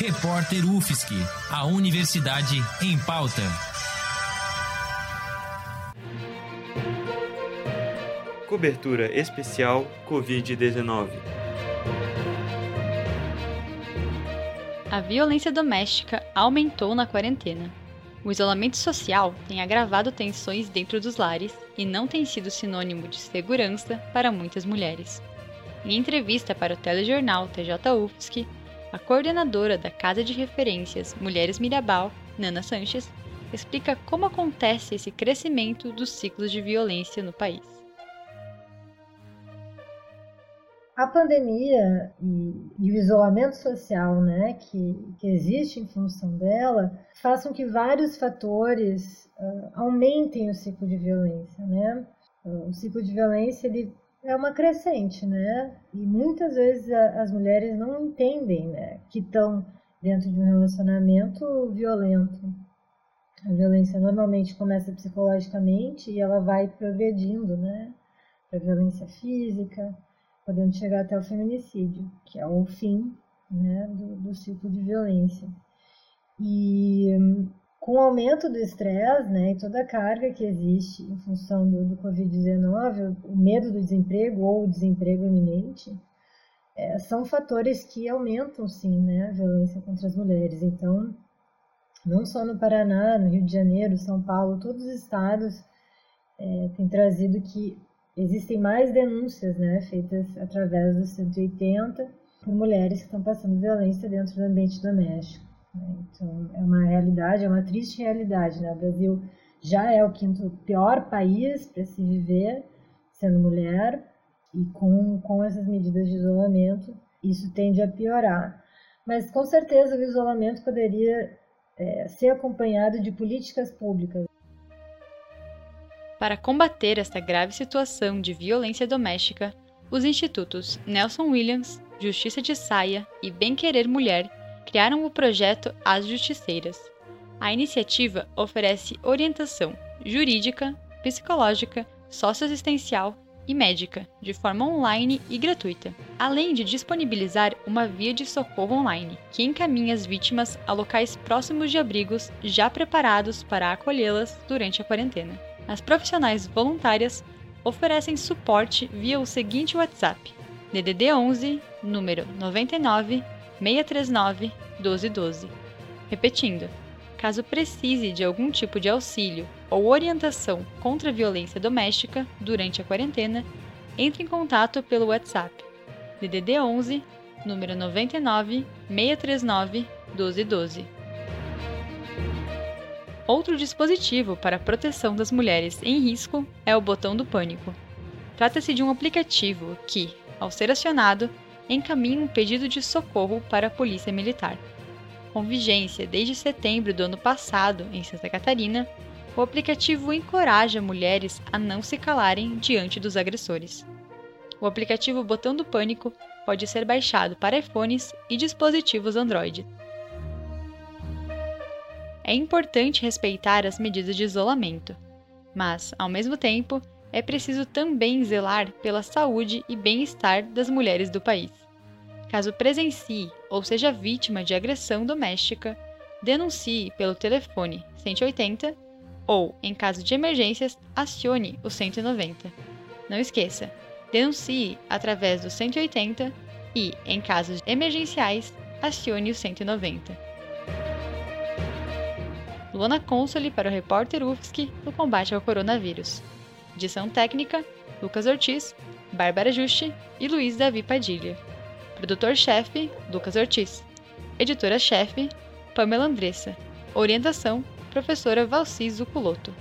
Repórter UFSC, a Universidade em Pauta. Cobertura especial Covid-19. A violência doméstica aumentou na quarentena. O isolamento social tem agravado tensões dentro dos lares e não tem sido sinônimo de segurança para muitas mulheres. Em entrevista para o telejornal TJ UFSC, a coordenadora da Casa de Referências Mulheres Mirabal, Nana Sanches, explica como acontece esse crescimento dos ciclos de violência no país. A pandemia e, e, o isolamento social né, que, que existe em função dela faz com que vários fatores uh, aumentem o ciclo de violência. Né? O ciclo de violência ele é uma crescente, né? E muitas vezes a, as mulheres não entendem né, que estão dentro de um relacionamento violento. A violência normalmente começa psicologicamente e ela vai progredindo, né? Para violência física, podendo chegar até o feminicídio, que é o fim né, do, do ciclo de violência. E com o aumento do estresse né, e toda a carga que existe em função do, do Covid-19, o medo do desemprego ou o desemprego iminente, é, são fatores que aumentam, sim, né, a violência contra as mulheres. Então, não só no Paraná, no Rio de Janeiro, São Paulo, todos os estados é, têm trazido que existem mais denúncias né, feitas através do 180 por mulheres que estão passando violência dentro do ambiente doméstico. Né? Então, é uma realidade, é uma triste realidade. Né? O Brasil já é o quinto pior país para se viver sendo mulher, e com, com essas medidas de isolamento, isso tende a piorar. Mas com certeza o isolamento poderia é, ser acompanhado de políticas públicas para combater esta grave situação de violência doméstica, os institutos Nelson Williams, Justiça de Saia e Bem Querer Mulher criaram o projeto As Justiceiras. A iniciativa oferece orientação jurídica, psicológica, socioassistencial e médica, de forma online e gratuita, além de disponibilizar uma via de socorro online, que encaminha as vítimas a locais próximos de abrigos já preparados para acolhê-las durante a quarentena. As profissionais voluntárias oferecem suporte via o seguinte WhatsApp: DDD 11 número 99 639 1212. Repetindo, caso precise de algum tipo de auxílio ou orientação contra a violência doméstica durante a quarentena, entre em contato pelo WhatsApp DDD 11 número 99 639 1212. Outro dispositivo para a proteção das mulheres em risco é o botão do pânico. Trata-se de um aplicativo que, ao ser acionado, encaminha um pedido de socorro para a Polícia Militar. Com vigência desde setembro do ano passado em Santa Catarina, o aplicativo encoraja mulheres a não se calarem diante dos agressores. O aplicativo Botão do Pânico pode ser baixado para iPhones e dispositivos Android. É importante respeitar as medidas de isolamento, mas, ao mesmo tempo, é preciso também zelar pela saúde e bem-estar das mulheres do país. Caso presencie ou seja vítima de agressão doméstica, denuncie pelo telefone 180 ou, em caso de emergências, acione o 190. Não esqueça, denuncie através do 180 e, em casos emergenciais, acione o 190. Luana Consoli para o repórter UFSC no combate ao coronavírus. Edição técnica: Lucas Ortiz, Bárbara Juste e Luiz Davi Padilha. Produtor-chefe: Lucas Ortiz. Editora-chefe: Pamela Andressa. Orientação: Professora Valciso Culoto.